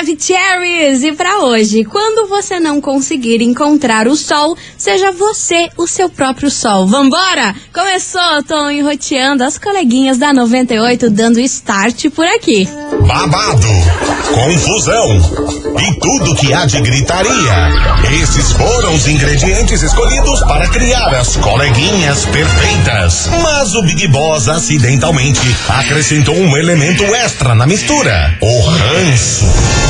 Maravicheries! E para hoje, quando você não conseguir encontrar o sol, seja você o seu próprio sol. Vambora? Começou, tô enroteando as coleguinhas da 98 dando start por aqui. Babado, confusão e tudo que há de gritaria. Esses foram os ingredientes escolhidos para criar as coleguinhas perfeitas. Mas o Big Boss acidentalmente acrescentou um elemento extra na mistura: o ranço.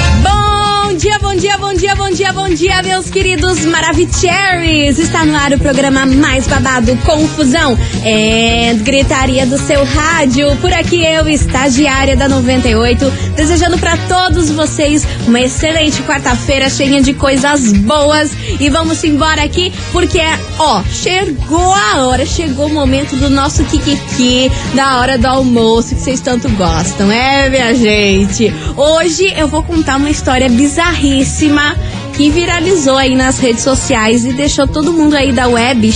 Bom dia, bom dia, bom dia, bom dia, bom dia, meus queridos Maravicheries! Está no ar o programa mais babado, Confusão e Gritaria do seu rádio. Por aqui eu, estagiária da 98, desejando para todos vocês uma excelente quarta-feira cheia de coisas boas. E vamos embora aqui, porque, ó, chegou a hora, chegou o momento do nosso Kikiki, da hora do almoço que vocês tanto gostam, é, minha gente? Hoje eu vou contar uma história bizarríssima que viralizou aí nas redes sociais e deixou todo mundo aí da web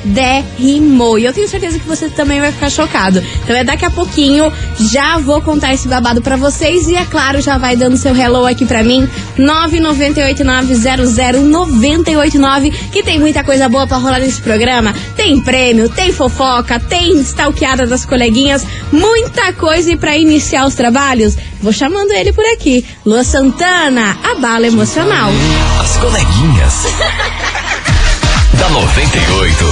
chocadérrimo. E eu tenho certeza que você também vai ficar chocado. Então é daqui a pouquinho, já vou contar esse babado pra vocês e é claro, já vai dando seu hello aqui pra mim, 998900989, que tem muita coisa boa pra rolar nesse programa. Tem prêmio, tem fofoca, tem stalkeada das coleguinhas, muita coisa e pra iniciar os trabalhos, vou chamando ele por aqui. Lua Santana, a bala emocional. As coleguinhas. da 98.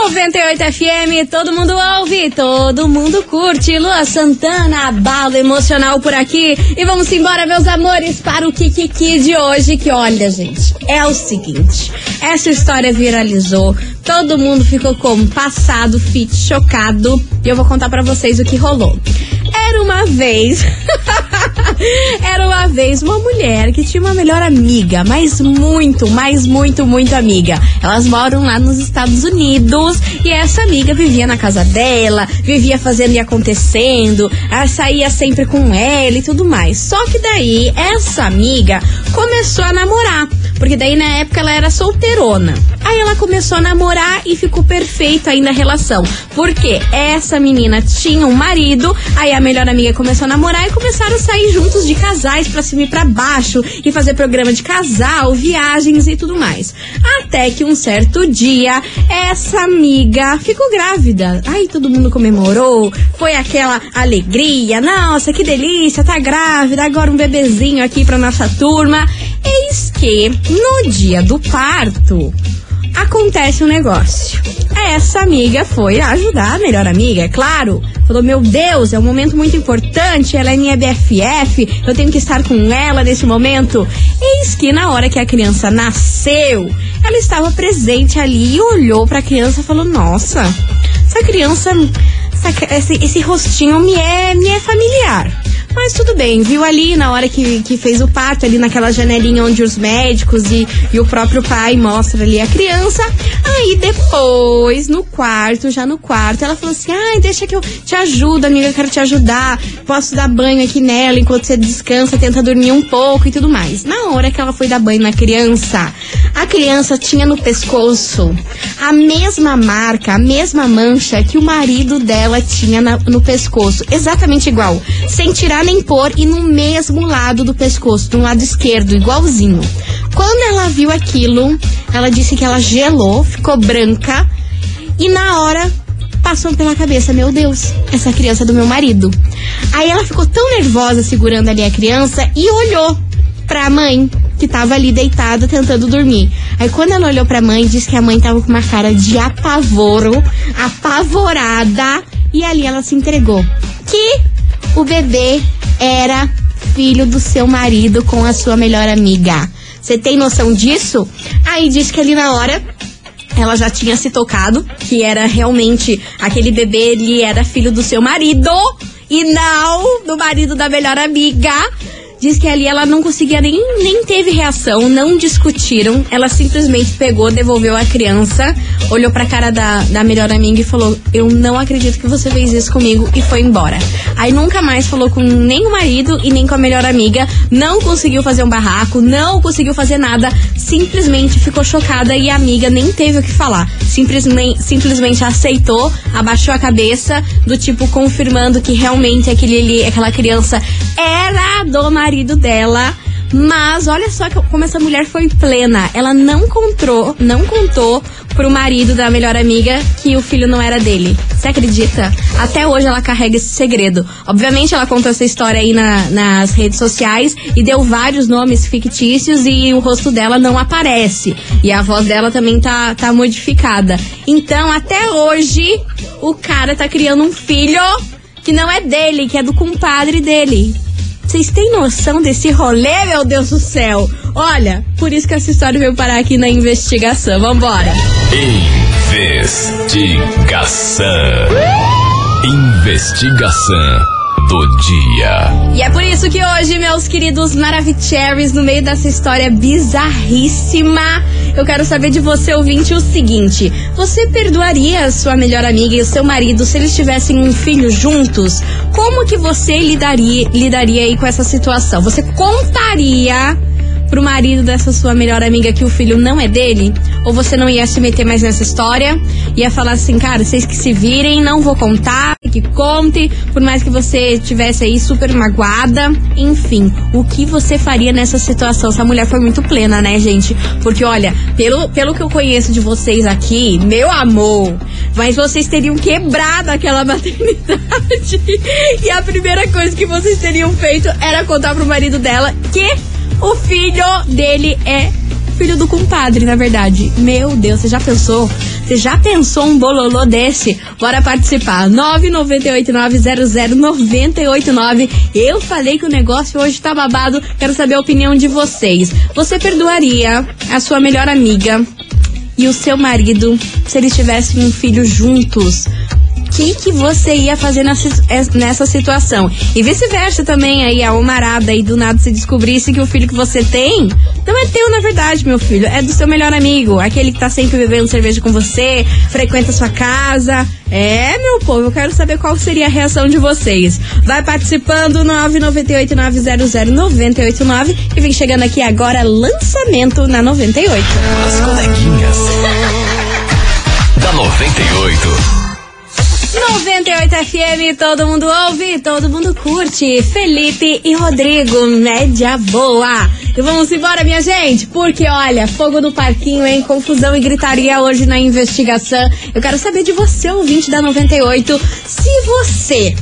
98 FM, todo mundo ouve, todo mundo curte. Lua Santana, bala emocional por aqui. E vamos embora, meus amores, para o Kikiki de hoje. Que olha, gente, é o seguinte: essa história viralizou, todo mundo ficou como passado, fit, chocado. E eu vou contar para vocês o que rolou. Era uma vez. Era uma vez uma mulher que tinha uma melhor amiga, mas muito, mas muito, muito amiga. Elas moram lá nos Estados Unidos e essa amiga vivia na casa dela, vivia fazendo e acontecendo, ela saía sempre com ela e tudo mais. Só que daí essa amiga começou a namorar, porque daí na época ela era solteirona. Aí ela começou a namorar e ficou perfeito ainda a relação. Porque essa menina tinha um marido, aí a melhor amiga começou a namorar e começaram a sair juntos de casais pra cima e pra baixo e fazer programa de casal, viagens e tudo mais. Até que um certo dia, essa amiga ficou grávida. Aí todo mundo comemorou, foi aquela alegria, nossa, que delícia, tá grávida, agora um bebezinho aqui pra nossa turma. Eis que no dia do parto, acontece um negócio. Essa amiga foi ajudar a melhor amiga, é claro. Falou: Meu Deus, é um momento muito importante. Ela é minha BFF, eu tenho que estar com ela nesse momento. Eis que na hora que a criança nasceu, ela estava presente ali e olhou para a criança e falou: Nossa, essa criança, essa, esse, esse rostinho me é, me é familiar. Mas tudo bem, viu ali na hora que, que fez o parto, ali naquela janelinha onde os médicos e, e o próprio pai mostra ali a criança. Aí depois, no quarto, já no quarto, ela falou assim: ai, deixa que eu te ajudo, amiga, eu quero te ajudar. Posso dar banho aqui nela enquanto você descansa, tenta dormir um pouco e tudo mais. Na hora que ela foi dar banho na criança, a criança tinha no pescoço a mesma marca, a mesma mancha que o marido dela tinha na, no pescoço. Exatamente igual. Sem tirar nem pôr e no mesmo lado do pescoço, no lado esquerdo, igualzinho. Quando ela viu aquilo, ela disse que ela gelou, ficou branca e na hora passou pela cabeça, meu Deus, essa criança é do meu marido. Aí ela ficou tão nervosa segurando ali a criança e olhou pra mãe que tava ali deitada tentando dormir. Aí quando ela olhou pra mãe, disse que a mãe tava com uma cara de apavoro, apavorada, e ali ela se entregou. Que o bebê era filho do seu marido com a sua melhor amiga. Você tem noção disso? Aí disse que ali na hora ela já tinha se tocado que era realmente aquele bebê, ele era filho do seu marido e não do marido da melhor amiga. Diz que ali ela não conseguia nem, nem teve reação, não discutiram. Ela simplesmente pegou, devolveu a criança, olhou pra cara da, da melhor amiga e falou: Eu não acredito que você fez isso comigo e foi embora. Aí nunca mais falou com nem o marido e nem com a melhor amiga, não conseguiu fazer um barraco, não conseguiu fazer nada, simplesmente ficou chocada e a amiga nem teve o que falar. Simplesmente, simplesmente aceitou, abaixou a cabeça, do tipo confirmando que realmente aquele, aquela criança era do marido dela. Mas olha só como essa mulher foi plena. Ela não contou, não contou pro marido da melhor amiga que o filho não era dele. Você acredita? Até hoje ela carrega esse segredo. Obviamente ela contou essa história aí na, nas redes sociais e deu vários nomes fictícios e o rosto dela não aparece. E a voz dela também tá, tá modificada. Então, até hoje, o cara tá criando um filho que não é dele, que é do compadre dele. Vocês têm noção desse rolê, meu Deus do céu? Olha, por isso que essa história veio parar aqui na investigação. Vambora. Investigação. Investigação do dia. E é por isso que hoje, meus queridos Maravicheries, no meio dessa história bizarríssima, eu quero saber de você, ouvinte, o seguinte: você perdoaria a sua melhor amiga e o seu marido se eles tivessem um filho juntos? Como que você lidaria, lidaria aí com essa situação? Você contaria pro marido dessa sua melhor amiga que o filho não é dele? Ou você não ia se meter mais nessa história? Ia falar assim, cara, vocês que se virem, não vou contar, que conte, por mais que você tivesse aí super magoada. Enfim, o que você faria nessa situação? Essa mulher foi muito plena, né, gente? Porque, olha, pelo, pelo que eu conheço de vocês aqui, meu amor, mas vocês teriam quebrado aquela maternidade. e a primeira coisa que vocês teriam feito era contar pro marido dela que o filho dele é filho do compadre, na verdade. Meu Deus, você já pensou? Você já pensou um bololô desse? Bora participar. 998900989. Eu falei que o negócio hoje tá babado. Quero saber a opinião de vocês. Você perdoaria a sua melhor amiga e o seu marido se eles tivessem um filho juntos? Que, que você ia fazer nessa, nessa situação. E vice-versa também, aí a Omarada e do nada se descobrisse que o filho que você tem não é teu, na verdade, meu filho. É do seu melhor amigo, aquele que tá sempre bebendo cerveja com você, frequenta a sua casa. É, meu povo, eu quero saber qual seria a reação de vocês. Vai participando, 998-900-989, e vem chegando aqui agora, lançamento na 98. As coleguinhas. da 98. 98 FM, todo mundo ouve, todo mundo curte. Felipe e Rodrigo, média boa. E vamos embora, minha gente, porque olha, fogo no parquinho, hein? Confusão e gritaria hoje na investigação. Eu quero saber de você, ouvinte da 98, se você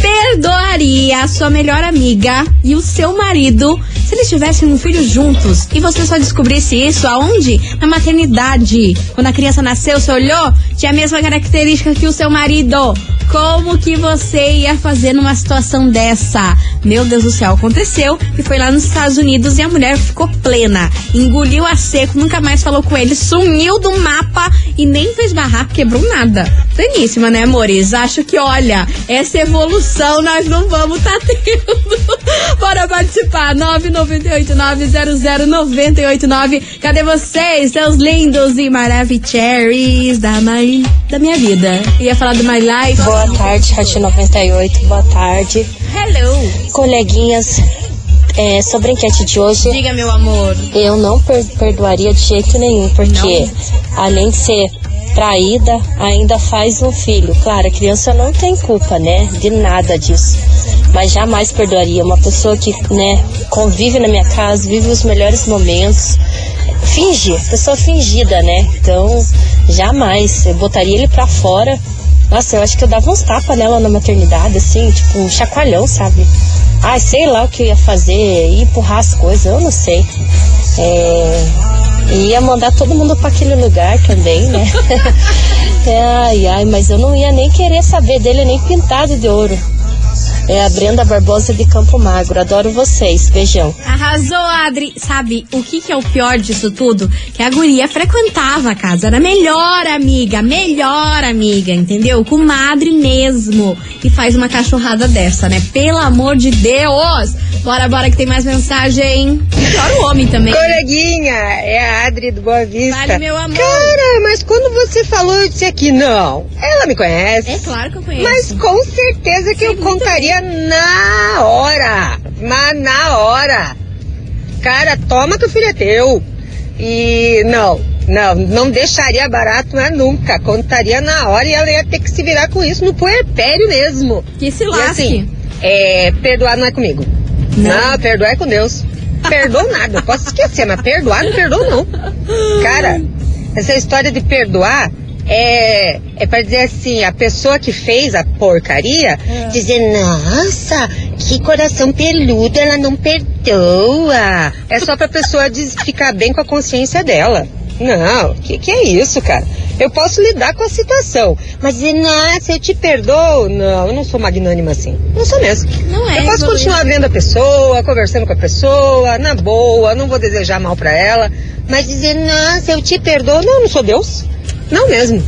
perdoaria a sua melhor amiga e o seu marido se eles tivessem um filho juntos e você só descobrisse isso aonde? Na maternidade. Quando a criança nasceu, você olhou? Tinha a mesma característica que o seu marido. Como que você ia fazer numa situação dessa? Meu Deus do céu, aconteceu e foi lá nos Estados Unidos e a mulher ficou plena. Engoliu a seco, nunca mais falou com ele, sumiu do mapa e nem fez barraco, quebrou nada. Pleníssima, né, amores? Acho que, olha, essa evolução nós não vamos tá tendo. Bora participar, 998900989. Cadê vocês, seus lindos e maravilhosos da, my, da minha vida? Ia falar do My Life. Boa tarde, Rádio 98, boa tarde. Hello. Coleguinhas, é, sobre a enquete de hoje. Diga, meu amor. Eu não per perdoaria de jeito nenhum, porque não. além de ser traída, ainda faz um filho. Claro, a criança não tem culpa, né? De nada disso. Mas jamais perdoaria uma pessoa que, né, convive na minha casa, vive os melhores momentos. Finge, pessoa fingida, né? Então, jamais. Eu botaria ele pra fora. Nossa, eu acho que eu dava uns tapas nela na maternidade, assim, tipo um chacoalhão, sabe? Ai, sei lá o que eu ia fazer, ia empurrar as coisas, eu não sei. É, ia mandar todo mundo para aquele lugar também, né? ai, ai, mas eu não ia nem querer saber dele nem pintado de ouro. É a Brenda Barbosa de Campo Magro. Adoro vocês. Beijão. Arrasou, Adri. Sabe o que, que é o pior disso tudo? Que a guria frequentava a casa. Era a melhor amiga, melhor amiga, entendeu? Com madre mesmo. E faz uma cachorrada dessa, né? Pelo amor de Deus! Bora, bora que tem mais mensagem. Pior o homem também. Coleguinha, é a Adri do Boa Vista. Vale, meu amor. Cara, mas quando você falou, eu disse aqui, não. Ela me conhece. É claro que eu conheço. Mas com certeza que eu contaria na hora. Mas na hora. Cara, toma que o filho é teu. E não, não, não deixaria barato, mas nunca. Contaria na hora e ela ia ter que se virar com isso no puerpério mesmo. Que se E lasque. assim, é, perdoar não é comigo. Não. Não, perdoar é com Deus. Perdoa nada, eu posso esquecer, mas perdoar não perdoa não. Cara, essa história de perdoar é, é para dizer assim, a pessoa que fez a porcaria, dizer, nossa, que coração peludo, ela não perdoa. É só pra pessoa ficar bem com a consciência dela. Não, que que é isso, cara? Eu posso lidar com a situação, mas dizer, nossa, eu te perdoo. Não, eu não sou magnânima assim. Não sou mesmo. Não é, Eu posso evoluir. continuar vendo a pessoa, conversando com a pessoa, na boa, não vou desejar mal pra ela, mas dizer, nossa, eu te perdoo. Não, eu não sou Deus. Não mesmo.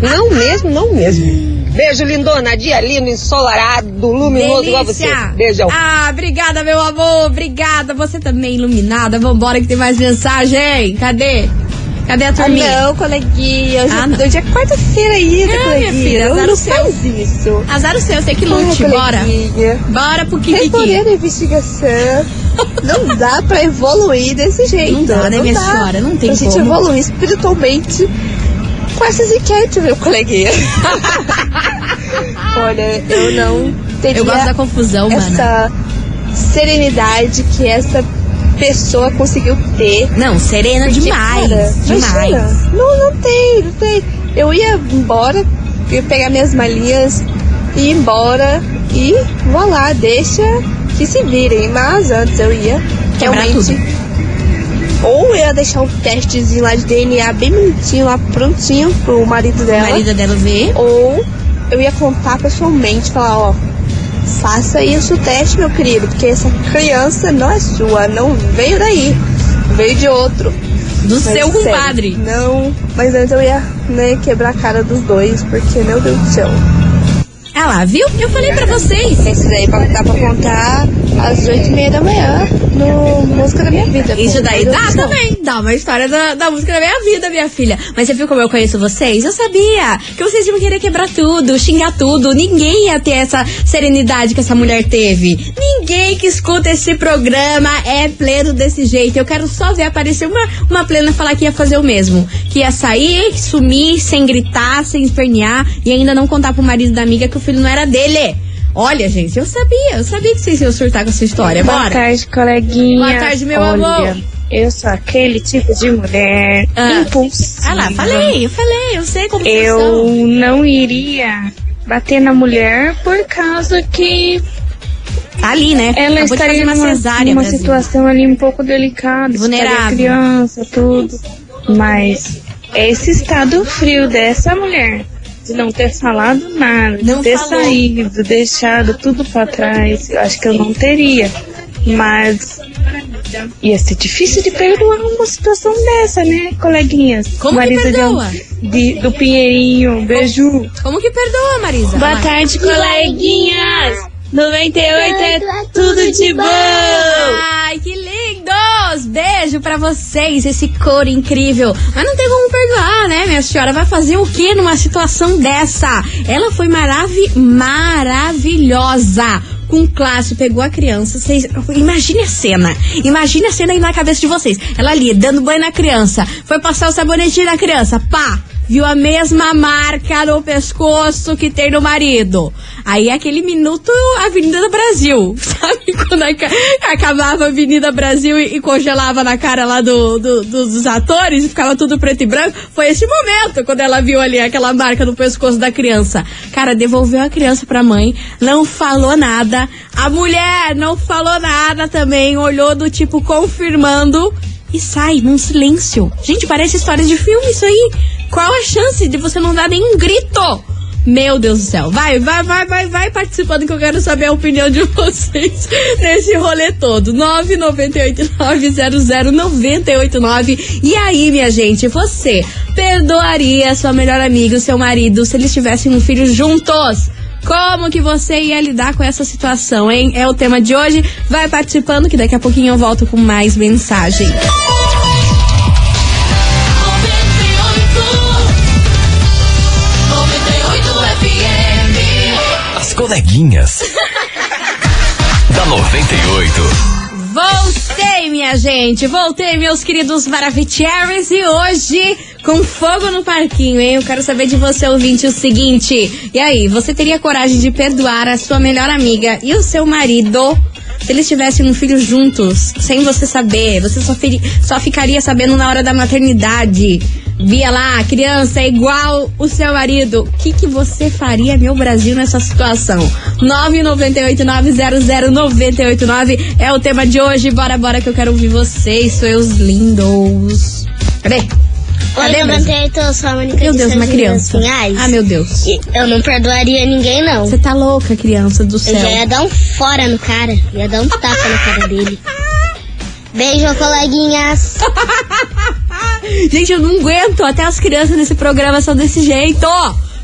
não mesmo, não mesmo. Beijo, lindona. Dia lindo, ensolarado, luminoso igual você. Delícia. Beijão. Ah, obrigada, meu amor. Obrigada. Você também iluminada. Vambora que tem mais mensagem. Cadê? Cadê a Ah, turminha? não, coleguinha. Hoje, Ah, não. é quarta-feira ainda, Não, minha coleguinha. filha, não, azar não o seu. faz isso. Azar o seu, você que lute. Bora. Bora pro Kikiki. Respondendo a investigação, não dá pra evoluir desse jeito. Não dá, né, minha senhora? Não tem A gente como. evoluir espiritualmente essas enquetes, meu coleguinha. Olha, eu não teria Eu gosto da confusão, essa serenidade que essa pessoa conseguiu ter. Não, serena Porque, demais. cara, demais. imagina, Não, não tem, não tem. Eu ia embora, ia pegar minhas malinhas, ir embora e vou lá, deixa que se virem. Mas antes eu ia Quebrar realmente. Ou eu ia deixar um testezinho lá de DNA bem bonitinho lá prontinho pro marido O dela. marido dela vê. Ou eu ia contar pessoalmente, falar, ó, faça isso o teste, meu querido, porque essa criança não é sua, não veio daí, veio de outro. Do Mas, seu sério, compadre. Não, mas antes eu ia né, quebrar a cara dos dois, porque, meu Deus do céu. Ah lá, viu? Eu falei pra vocês. Esse daí dá pra contar às oito e meia da manhã no Música da Minha Vida. Isso daí dá céu. também. Dá uma história da, da música da minha vida, minha filha. Mas você viu como eu conheço vocês? Eu sabia que vocês iam querer quebrar tudo, xingar tudo. Ninguém ia ter essa serenidade que essa mulher teve. Ninguém que escuta esse programa é pleno desse jeito. Eu quero só ver aparecer uma, uma plena falar que ia fazer o mesmo. Que ia sair, sumir, sem gritar, sem espernear e ainda não contar pro marido da amiga que o filho não era dele. Olha, gente, eu sabia, eu sabia que vocês iam surtar com essa história. Boa Bora. tarde, coleguinha. Boa tarde, meu Olha, amor. Eu sou aquele tipo de mulher Ah. impulsiva. Ah lá, falei, eu falei, eu sei como Eu são. não iria bater na mulher por causa que Tá ali, né? ela Acabou estaria uma numa, cesárea, numa situação ali um pouco delicada. Vulnerável. criança, tudo. Mas esse estado frio dessa mulher de não ter falado nada, Não de ter falou. saído, deixado tudo pra trás, eu acho que eu não teria. Mas ia ser difícil de perdoar uma situação dessa, né, coleguinhas? Como que Marisa de- perdoa? de- do Pinheirinho, beijo. Como que perdoa, Marisa? Boa tarde, coleguinhas! 98 é tudo de bom! Ai, que lindos! Beijo pra vocês, esse cor incrível. Mas não tem como perdoar, né, minha senhora? Vai fazer o que numa situação dessa? Ela foi maravi maravilhosa. Com classe, pegou a criança. Vocês, imagine a cena. Imagine a cena aí na cabeça de vocês. Ela ali, dando banho na criança. Foi passar o sabonetinho na criança. Pá! Viu a mesma marca no pescoço que tem no marido. Aí aquele minuto Avenida do Brasil. Sabe quando aca- acabava a Avenida Brasil e, e congelava na cara lá do- do- dos atores e ficava tudo preto e branco? Foi esse momento quando ela viu ali aquela marca no pescoço da criança. Cara, devolveu a criança pra mãe, não falou nada. A mulher não falou nada também, olhou do tipo confirmando e sai num silêncio. Gente, parece história de filme isso aí. Qual a chance de você não dar nenhum grito Meu Deus do céu. Vai, vai, vai, vai, vai participando que eu quero saber a opinião de vocês nesse rolê todo. 998900989. E aí, minha gente, você perdoaria sua melhor amiga, seu marido, se eles tivessem um filho juntos? Como que você ia lidar com essa situação, hein? É o tema de hoje. Vai participando que daqui a pouquinho eu volto com mais mensagem. As coleguinhas. da 98. Voltei, minha gente. Voltei, meus queridos Maravicheries. E hoje, com fogo no parquinho, hein? Eu quero saber de você, ouvinte, o seguinte. E aí, você teria coragem de perdoar a sua melhor amiga e o seu marido se eles tivessem um filho juntos, sem você saber? Você só, só ficaria sabendo na hora da maternidade. Via lá, criança é igual o seu marido. O que, que você faria, meu Brasil, nessa situação? 998900989 é o tema de hoje. Bora, bora, que eu quero ouvir vocês, seus lindos. Cadê? Oi, Cadê, Brasil? 98, eu sou a Mônica Meu de Deus, uma criança. Pinhais. Ah, meu Deus. Eu não perdoaria ninguém, não. Você tá louca, criança do Eu céu. já ia dar um fora no cara. Ia dar um tapa na cara dele. Beijo, coleguinhas. Gente, eu não aguento. Até as crianças nesse programa são desse jeito.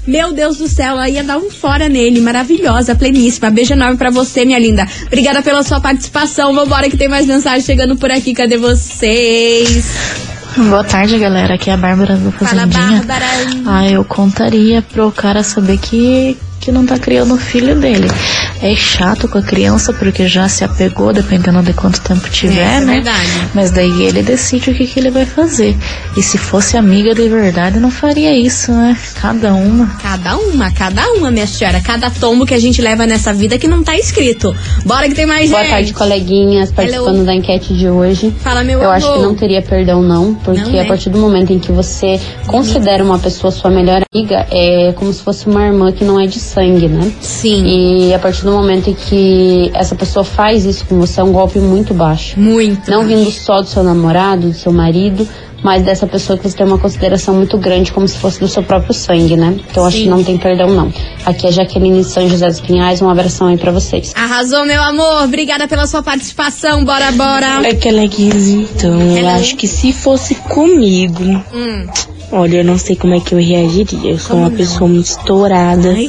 Meu Deus do céu, ela ia dar um fora nele. Maravilhosa, pleníssima. Beijo enorme pra você, minha linda. Obrigada pela sua participação. Vambora que tem mais mensagem chegando por aqui. Cadê vocês? Boa tarde, galera. Aqui é a Bárbara do Fala, Fazendinha. Bárbara. Ah, eu contaria pro cara saber que, que não tá criando o filho dele. É chato com a criança porque já se apegou, dependendo de quanto tempo tiver, É, isso é né? verdade. Mas daí ele decide o que, que ele vai fazer. E se fosse amiga de verdade, não faria isso, né? Cada uma. Cada uma, cada uma, minha senhora. Cada tombo que a gente leva nessa vida que não tá escrito. Bora que tem mais Boa gente. tarde, coleguinhas, participando Hello. da enquete de hoje. Fala, meu Eu amor. acho que não teria perdão, não, porque Não, né? a partir do momento em que você considera uma pessoa sua melhor amiga, é como se fosse uma irmã que não é de sangue, né? Sim. E a partir do momento em que essa pessoa faz isso com você, é um golpe muito baixo. Muito. Não vindo só do seu namorado, do seu marido, mas dessa pessoa que você tem uma consideração muito grande, como se fosse do seu próprio sangue, né? Então eu acho Sim. que não tem perdão, não. Aqui é Jaqueline de São José dos Pinhais, um abração aí pra vocês. Arrasou, meu amor. Obrigada pela sua participação. Bora, bora. É Coleguinhas, então, eu Hello. acho que se fosse comigo, Hum. olha, eu não sei como é que eu reagiria. Eu sou uma pessoa muito estourada. Ai.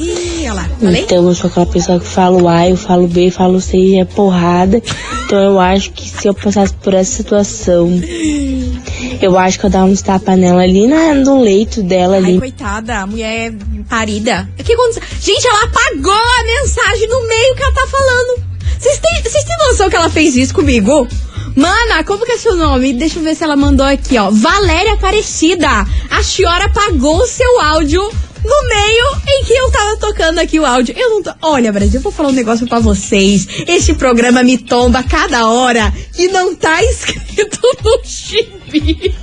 Falei? Então eu sou aquela pessoa que falo A, eu falo B, eu falo C e é porrada. Então eu acho que se eu passasse por essa situação, eu acho que eu dava uns tapas nela ali na, no leito dela Ai, ali. coitada, a mulher parida. O que aconteceu? Gente, ela apagou a mensagem no meio que ela tá falando. Vocês têm, vocês têm noção que ela fez isso comigo? Mana, como que é seu nome? Deixa eu ver se ela mandou aqui, ó. Valéria Aparecida. A senhora apagou o seu áudio no meio em que eu tava tocando aqui o áudio. Eu não tô... Olha, Brasil, eu vou falar um negócio pra vocês. Este programa me tomba cada hora e não tá escrito no gibi.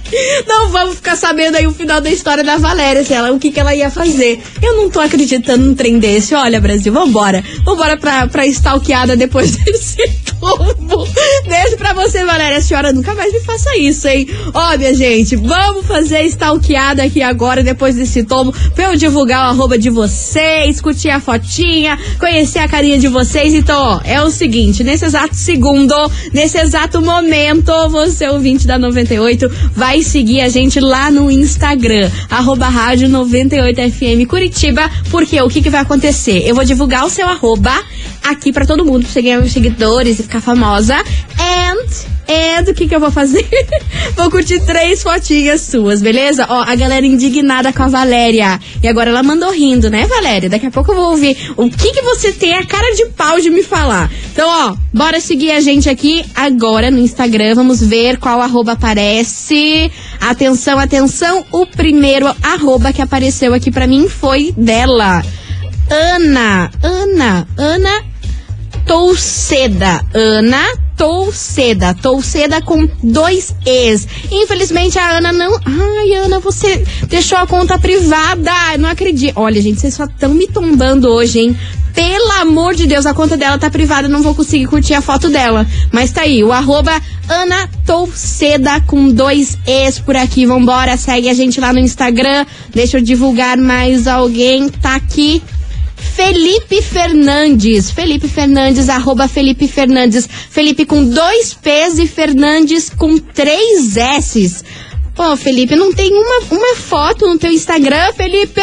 Não vamos ficar sabendo aí o final da história da Valéria, se ela, o que, que ela ia fazer. Eu não tô acreditando num trem desse. Olha, Brasil, vambora. Vambora pra, pra stalkeada depois desse tombo. Beijo pra você, Valéria. A senhora nunca mais me faça isso, hein? Ó, minha gente, vamos fazer stalkeada aqui agora, depois desse tombo, pra eu divulgar o arroba de vocês, curtir a fotinha, conhecer a carinha de vocês. Então, ó, é o seguinte, nesse exato segundo, nesse exato momento, você, ouvinte da 98, vai seguir a gente lá no Instagram, arroba rádio 98FM Curitiba, porque o que, que vai acontecer? Eu vou divulgar o seu arroba aqui pra todo mundo, pra você ganhar seguidores e ficar famosa. And And o que que eu vou fazer? vou curtir três fotinhas suas, beleza? Ó, a galera indignada com a Valéria. E agora ela mandou rindo, né, Valéria? Daqui a pouco eu vou ouvir o que que você tem a cara de pau de me falar. Então, ó, bora seguir a gente aqui agora no Instagram. Vamos ver qual arroba aparece. Atenção, atenção. O primeiro arroba que apareceu aqui pra mim foi dela. Ana, Ana, Ana Touceda. Ana Touceda. Touceda com dois Es. Infelizmente a Ana não. Ai, Ana, você deixou a conta privada. Eu Não acredito. Olha, gente, vocês só estão me tombando hoje, hein? Pelo amor de Deus, a conta dela tá privada, não vou conseguir curtir a foto dela. Mas tá aí, o arroba Ana Touceda com dois Es por aqui. Vambora, segue a gente lá no Instagram. Deixa eu divulgar mais alguém. Tá aqui. Felipe Fernandes. Felipe Fernandes, arroba Felipe Fernandes. Felipe com dois P's e Fernandes com três S's. Pô, Felipe, não tem uma, uma foto no teu Instagram, Felipe?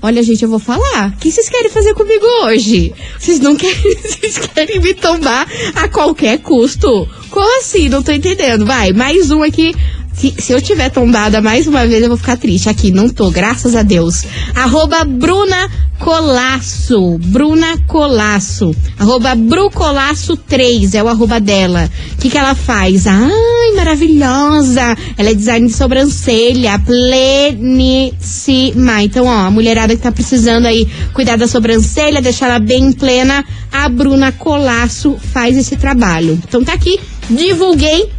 Olha, gente, eu vou falar. O que vocês querem fazer comigo hoje? Vocês não querem, vocês querem me tombar a qualquer custo? Como assim? Não tô entendendo. Vai, mais um aqui. Se, se eu tiver tombada mais uma vez, eu vou ficar triste. Aqui, não tô, graças a Deus. Arroba Bruna Colasso. Bruna Colasso. Arroba Brucolasso 3 é o arroba dela. O que, que ela faz? Ai, maravilhosa. Ela é design de sobrancelha. Pleníssima. Então, ó, a mulherada que tá precisando aí cuidar da sobrancelha, deixar ela bem plena, a Bruna Colasso faz esse trabalho. Então tá aqui, divulguei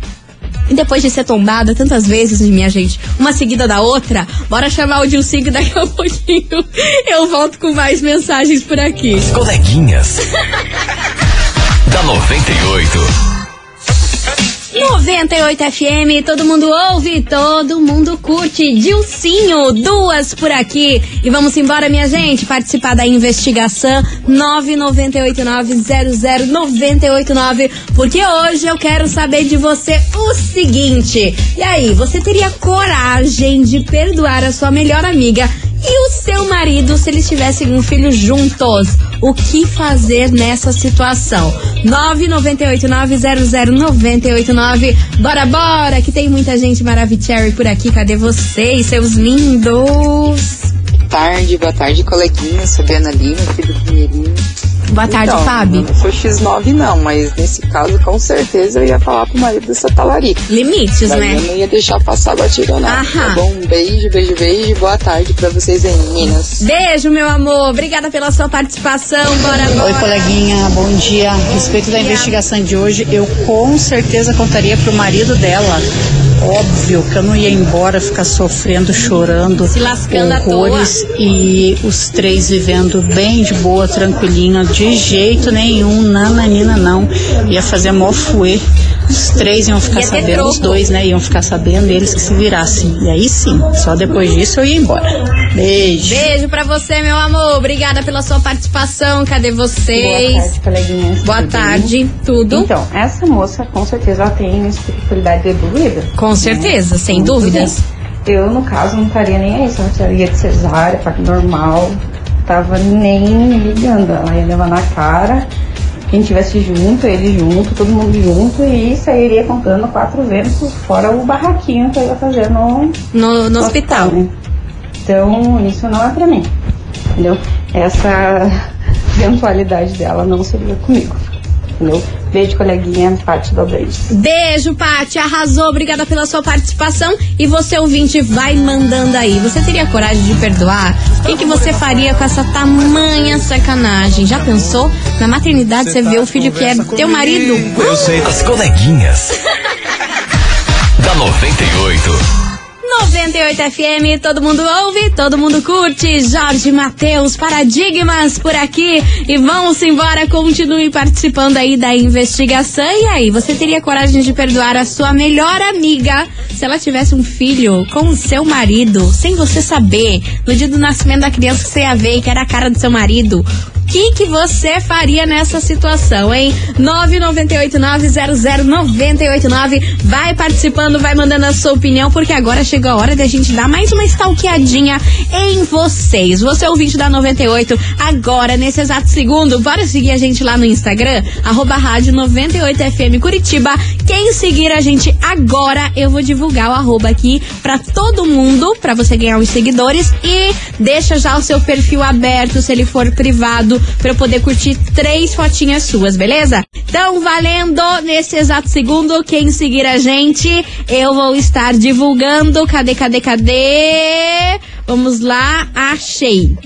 e depois de ser tombada tantas vezes, minha gente, uma seguida da outra, bora chamar o que daqui a pouquinho eu volto com mais mensagens por aqui. As coleguinhas. da 98. 98 FM, todo mundo ouve, todo mundo curte. Dilcinho, duas por aqui. E vamos embora, minha gente, participar da investigação 998900989, porque hoje eu quero saber de você o seguinte. E aí, você teria coragem de perdoar a sua melhor amiga e o seu marido se eles tivessem um filho juntos? O que fazer nessa situação? 998900989. Bora, bora, que tem muita gente maravilhosa por aqui. Cadê vocês, seus lindos? tarde, boa tarde, coleguinha, Fabiana Lima, filho do Pinheirinho. Boa tarde, então, Fábio. Eu não sou X9 não, mas nesse caso com certeza eu ia falar pro marido dessa talarica. Limites, Daí né? Eu não ia deixar passar batida não. Aham. Tá bom? Um beijo, beijo, beijo. Boa tarde pra vocês aí, meninas. Beijo, meu amor. Obrigada pela sua participação. Bora, bora. Oi, coleguinha, bom dia. A respeito da investigação de hoje, eu com certeza contaria pro marido dela. Óbvio que eu não ia embora ficar sofrendo, chorando, Se lascando horrores e os três vivendo bem de boa, tranquilinho, de jeito nenhum, nananina não. Ia fazer mó fuê. Os três iam ficar Ia sabendo, os dois, né? Iam ficar sabendo, eles que se virassem. E aí sim, só depois disso eu ia embora. Beijo. Beijo pra você, meu amor. Obrigada pela sua participação. Cadê vocês? Boa tarde, coleguinhas. Boa Tudo bem? tarde, tudo? Então, essa moça com certeza ela tem uma espiritualidade evoluída. Com certeza, sem Muito dúvidas. bem. Eu, no caso, não estaria nem aí. Se ela teria de cesárea, parto normal, tava nem ligando. Ela ia levar na cara. Quem tivesse junto, ele junto, todo mundo junto, e sairia contando quatro ventos, fora o barraquinho que eu ia fazer no, no, no hospital. né? Então, isso não é pra mim. Entendeu? Essa eventualidade dela não seria comigo. Entendeu? Beijo, coleguinha, parte do beijo. Beijo, Paty. Arrasou. Obrigada pela sua participação. E você, ouvinte, vai mandando aí. Você teria coragem de perdoar? O que, que você faria com essa tamanha sacanagem? Já pensou? Na maternidade você vê o filho que é teu marido? Eu sei. As coleguinhas. da 98. 98 FM, todo mundo ouve, todo mundo curte. Jorge Matheus, Paradigmas por aqui. E vamos embora, continue participando aí da investigação. E aí, você teria coragem de perdoar a sua melhor amiga se ela tivesse um filho com o seu marido, sem você saber, no dia do nascimento da criança que você ia ver que era a cara do seu marido? Que, que você faria nessa situação, hein? 998900989. Vai participando, vai mandando a sua opinião, porque agora chegou a hora da gente dar mais uma stalkeadinha em vocês. Você é ouvinte da 98, agora, nesse exato segundo, bora seguir a gente lá no Instagram, arroba rádio 98FM Curitiba. Quem seguir a gente agora, eu vou divulgar o arroba aqui pra todo mundo, pra você ganhar os seguidores e deixa já o seu perfil aberto, se ele for privado, pra eu poder curtir três fotinhas suas, beleza? Então, valendo nesse exato segundo, quem seguir a gente, eu vou estar divulgando. Cadê, cadê, cadê? Vamos lá, achei.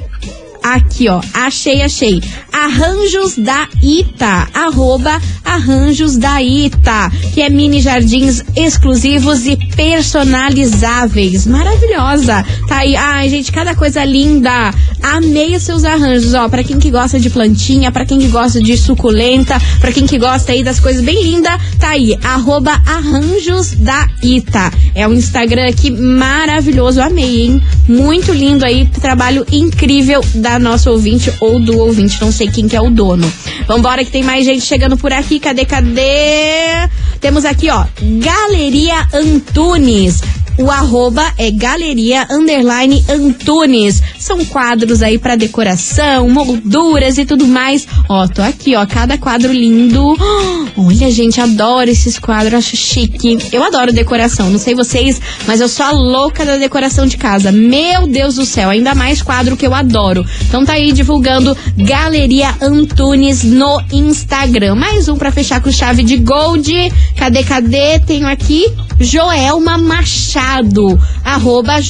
Aqui, ó. Achei, achei. Arranjos da Ita, arroba Arranjos da Ita, que é mini jardins exclusivos e personalizáveis. Maravilhosa. Tá aí. Ai, gente, cada coisa linda. Amei os seus arranjos, ó, para quem que gosta de plantinha, para quem que gosta de suculenta, para quem que gosta aí das coisas bem lindas, tá aí, arroba Arranjos da Ita. É um Instagram aqui maravilhoso, amei, hein? Muito lindo aí, trabalho incrível da nossa ouvinte ou do ouvinte, não sei quem que é o dono. Vambora que tem mais gente chegando por aqui, cadê, cadê? Temos aqui, ó, Galeria Antunes. O arroba é galeria underline Antunes. São quadros aí para decoração, molduras e tudo mais. Ó, tô aqui, ó, cada quadro lindo. Olha, gente, adoro esses quadros, acho chique. Eu adoro decoração, não sei vocês, mas eu sou a louca da decoração de casa. Meu Deus do céu, ainda mais quadro que eu adoro. Então tá aí divulgando Galeria Antunes no Instagram. Mais um para fechar com chave de gold. Cadê, cadê? Tenho aqui Joelma Machado, arroba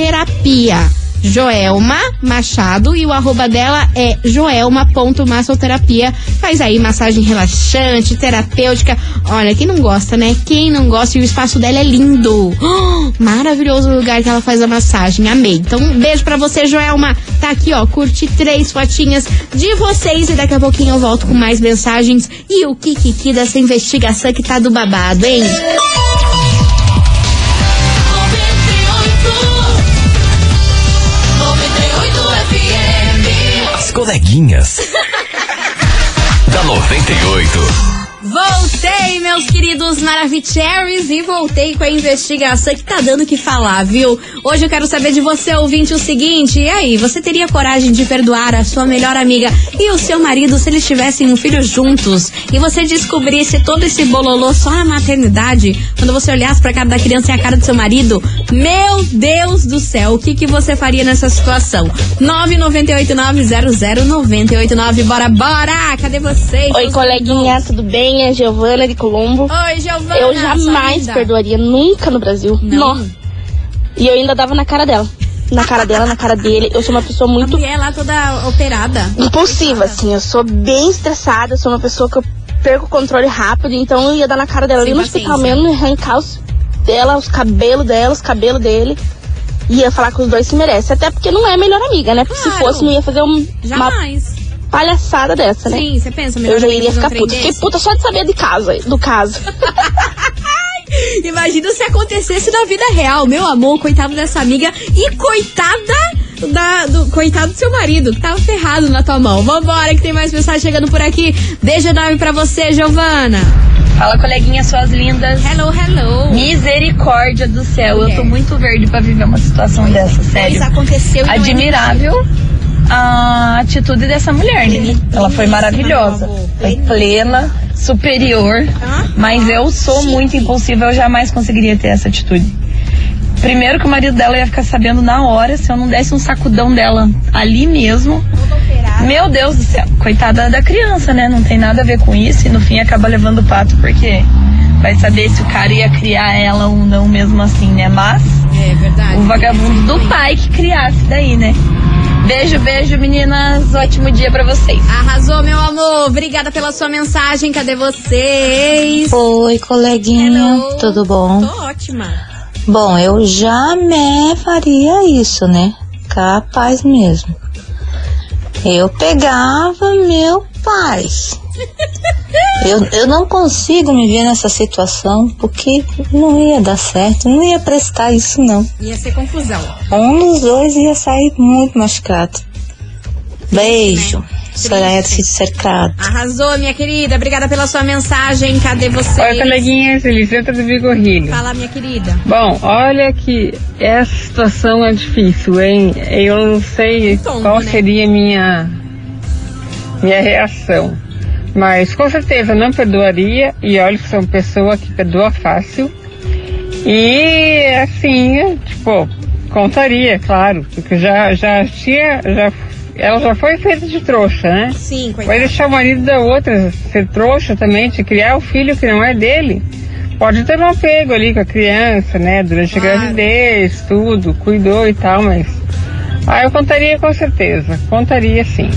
joelma.massoterapia. Joelma Machado e o arroba dela é joelma.massoterapia. Faz aí massagem relaxante, terapêutica. Olha, quem não gosta, né? Quem não gosta e o espaço dela é lindo. Oh, maravilhoso o lugar que ela faz a massagem. Amei. Então, um beijo pra você, Joelma. Tá aqui, ó. Curte três fotinhas de vocês e daqui a pouquinho eu volto com mais mensagens e o Kikiki dessa investigação que tá do babado, hein? Coleguinhas. da 98. Voltei, meus queridos Maravicheries, e voltei com a investigação que tá dando o que falar, viu? Hoje eu quero saber de você, ouvinte, o seguinte: e aí, você teria coragem de perdoar a sua melhor amiga e o seu marido se eles tivessem um filho juntos e você descobrisse todo esse bololô só na maternidade? Quando você olhasse pra cara da criança e a cara do seu marido? Meu Deus do céu, o que, que você faria nessa situação? 998900989, bora, bora! Cadê vocês? Oi, coleguinha, tudo bem? É Giovana de Colombo. Oi, Giovana. Eu jamais perdoaria, nunca no Brasil. Não. E eu ainda dava na cara dela. Na cara dela, na cara dele. Eu sou uma pessoa muito A mulher lá toda operada. impulsiva, assim. Eu sou bem estressada, sou uma pessoa que eu perco o controle rápido, então eu ia dar na cara dela Sem ali no paciência. hospital mesmo, arrancar os dela, os cabelos dela, os cabelos dele. Ia falar que os dois se merecem. Até porque não é melhor amiga, né? Porque se Claro. fosse, não ia fazer um, uma Jamais. Palhaçada dessa, né? Sim, você pensa melhor Eu já amiga iria ficar puta. Fiquei puta só de saber de casa, do caso. Imagina se acontecesse na vida real, meu amor, coitado dessa amiga e coitada da, do coitado do seu marido, que tava ferrado na tua mão. Vambora, que tem mais mensagem chegando por aqui. Beijo enorme pra você, Giovana. Fala, coleguinhas, suas lindas. Hello, hello. Misericórdia do céu, eu tô muito verde pra viver uma situação dessa, sério. Pois aconteceu não é Admirável a atitude dessa mulher, né? Ela foi maravilhosa, foi plena, superior, mas eu sou muito impulsiva, eu jamais conseguiria ter essa atitude. Primeiro que o marido dela ia ficar sabendo na hora se eu não desse um sacudão dela ali mesmo. Meu Deus do céu, coitada da criança, né? Não tem nada a ver com isso e no fim acaba levando o pato porque vai saber se o cara ia criar ela ou não mesmo assim, né? Mas É verdade. o vagabundo do pai que criasse daí, né? Beijo, beijo, meninas. Ótimo dia pra vocês. Arrasou, meu amor. Obrigada pela sua mensagem. Cadê vocês? Oi, coleguinha, Hello. tudo bom? Tô ótima. Bom, eu jamais faria isso, né? Capaz mesmo. Eu pegava meu pai. Eu, eu não consigo me ver nessa situação porque não ia dar certo, não ia prestar isso não. Ia ser confusão. Um dos dois ia sair muito machucado. Beijo. Soraya do Sítio Cercado. Arrasou, minha querida. Obrigada pela sua mensagem. Cadê você? Oi, coleguinhas, Eliseta do Vigorrilho. Fala, minha querida. Bom, olha que essa situação é difícil, hein? Eu não sei Tombo, qual né? seria a minha, minha reação. Mas com certeza não perdoaria, e olha que sou uma pessoa que perdoa fácil. E assim, tipo, contaria, claro, porque já, já tinha, já, ela já foi feita de trouxa, né? Sim, Vai deixar o marido da outra ser trouxa também, de criar o filho que não é dele. Pode ter um apego ali com a criança, né? Durante a Claro. gravidez, tudo, cuidou e tal, mas Ah, eu contaria com certeza. Contaria sim.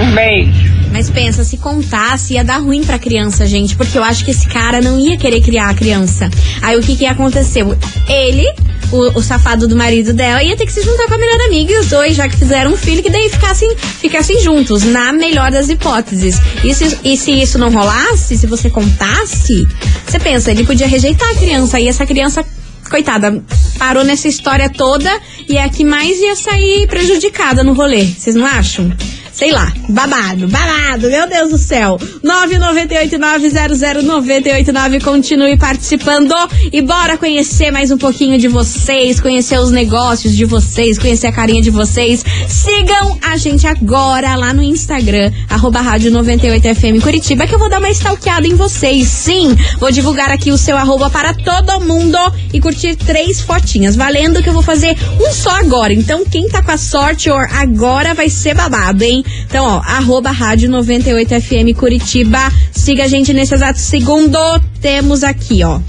Um beijo. Mas pensa, se contasse ia dar ruim pra criança, gente, porque eu acho que esse cara não ia querer criar a criança. Aí o que que aconteceu? Ele, o, o safado do marido dela, ia ter que se juntar com a melhor amiga e os dois, já que fizeram um filho, que daí ficassem, ficassem juntos, na melhor das hipóteses. E se, e se isso não rolasse, se você contasse, você pensa, ele podia rejeitar a criança e essa criança coitada, parou nessa história toda e é a que mais ia sair prejudicada no rolê. Vocês não acham? Sei lá, babado, babado, meu Deus do céu. 998900989, continue participando e bora conhecer mais um pouquinho de vocês, conhecer os negócios de vocês, conhecer a carinha de vocês. Sigam a gente agora lá no Instagram, arroba rádio 98FM Curitiba, que eu vou dar uma stalkeada em vocês. Sim, vou divulgar aqui o seu arroba para todo mundo e curtir três fotinhas, valendo que eu vou fazer um só agora. Então, quem tá com a sorte or agora vai ser babado, hein? Então, ó, arroba rádio 98FM Curitiba. Siga a gente nesse exato segundo. Temos aqui, ó.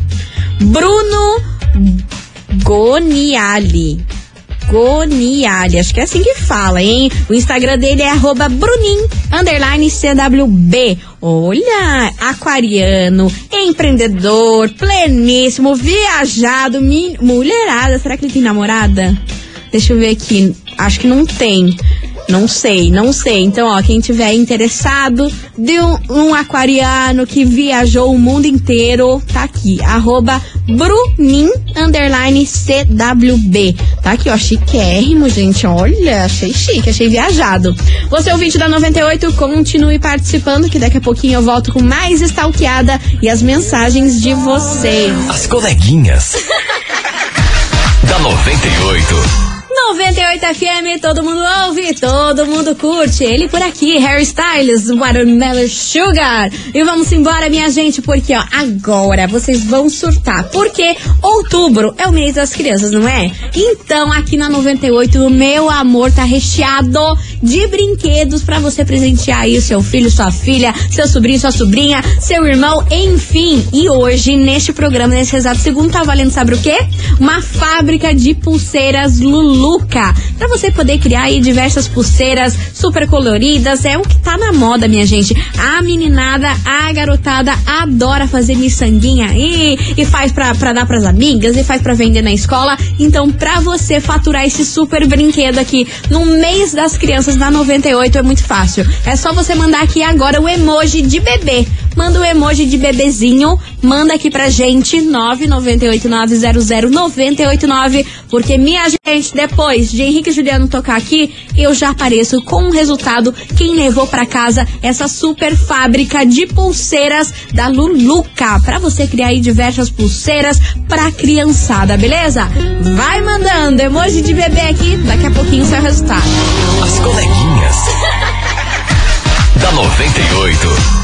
Bruno Goniali. Goniali, acho que é assim que fala, hein? O Instagram dele é arroba brunin, underline CWB. Olha, aquariano, empreendedor, pleníssimo, viajado, mulherada. Será que ele tem namorada? Deixa eu ver aqui. Acho que não tem. Não sei, não sei. Então, ó, quem tiver interessado de um, um aquariano que viajou o mundo inteiro, tá aqui. Arroba Brunin underline CWB. Tá aqui, ó, chiquérrimo, gente. Olha, achei chique, achei viajado. Você é o vídeo da 98, continue participando, que daqui a pouquinho eu volto com mais stalkeada e as mensagens de vocês. As coleguinhas. da 98. 98 FM, todo mundo ouve, todo mundo curte. Ele por aqui, Harry Styles, Watermelon Sugar. E vamos embora, minha gente, porque ó, agora vocês vão surtar. Porque outubro é o mês das crianças, não é? Então, aqui na 98, o meu amor tá recheado de brinquedos pra você presentear aí o seu filho, sua filha, seu sobrinho, sua sobrinha, seu irmão, enfim. E hoje, neste programa, nesse exato segundo, tá valendo, sabe o quê? Uma fábrica de pulseiras Luluca. Pra você poder criar aí diversas pulseiras super coloridas. É o que tá na moda, minha gente. A meninada, a garotada adora fazer miçanguinha aí e faz pra, pra dar pras amigas e faz pra vender na escola. Então, pra você faturar esse super brinquedo aqui no mês das crianças na 98 é muito fácil. É só você mandar aqui agora o emoji de bebê. Manda o emoji de bebezinho, manda aqui pra gente 998900989, porque minha gente, depois de Henrique e Juliano tocar aqui, eu já apareço com o resultado quem levou pra casa essa super fábrica de pulseiras da Luluca, pra você criar aí diversas pulseiras pra criançada, beleza? Vai mandando emoji de bebê aqui, daqui a pouquinho sai o resultado. As coleguinhas. da 98.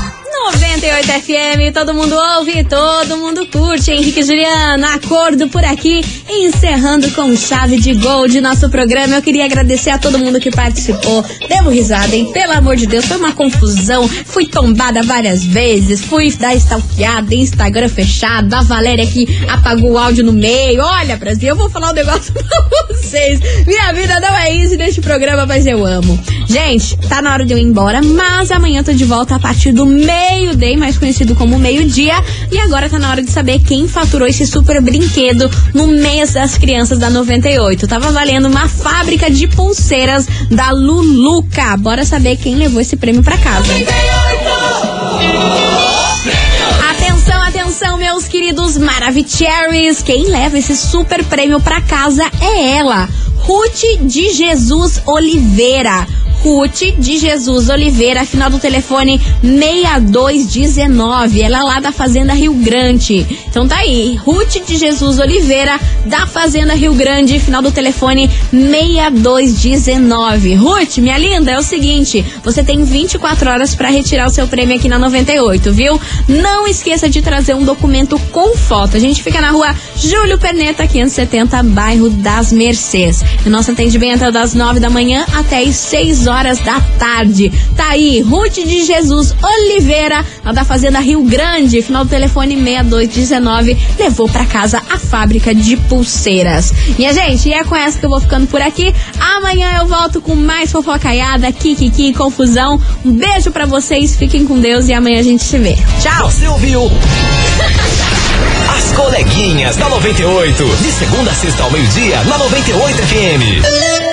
98 FM, todo mundo ouve, todo mundo curte. Henrique Juliano, acordo por aqui, encerrando com chave de gol de nosso programa. Eu queria agradecer a todo mundo que participou. Devo risada, hein? Pelo amor de Deus, foi uma confusão. Fui tombada várias vezes, fui dar stalkeada, Instagram fechado, a Valéria que apagou o áudio no meio. Olha, Brasil, eu vou falar um negócio pra vocês. Minha vida não é isso neste programa, mas eu amo. Gente, tá na hora de eu ir embora, mas amanhã tô de volta a partir do meio-day, mais conhecido como meio-dia. E agora tá na hora de saber quem faturou esse super brinquedo no das crianças da 98. Tava valendo uma fábrica de pulseiras da Luluca. Bora saber quem levou esse prêmio pra casa. Atenção, atenção, meus queridos Maravicheries. Quem leva esse super prêmio pra casa é ela, Ruth de Jesus Oliveira. Ruth de Jesus Oliveira, final do telefone 6219. Ela é lá da Fazenda Rio Grande. Então tá aí, Ruth de Jesus Oliveira, da Fazenda Rio Grande, final do telefone 6219. Ruth, minha linda, é o seguinte: você tem 24 horas para retirar o seu prêmio aqui na 98, viu? Não esqueça de trazer um documento com foto. A gente fica na rua Júlio Perneta, 570, bairro das Mercês. E nosso atendimento é das 9 da manhã até as 6 horas horas da tarde. Tá aí, Ruth de Jesus Oliveira, lá da Fazenda Rio Grande, final do telefone 6219, levou pra casa a fábrica de pulseiras. Minha gente, e é com essa que eu vou ficando por aqui. Amanhã eu volto com mais fofocaiada, kikiki, confusão. Um beijo pra vocês, fiquem com Deus e amanhã a gente se vê. Tchau! Você ouviu? As coleguinhas da 98. De segunda a sexta ao meio-dia, na 98 FM.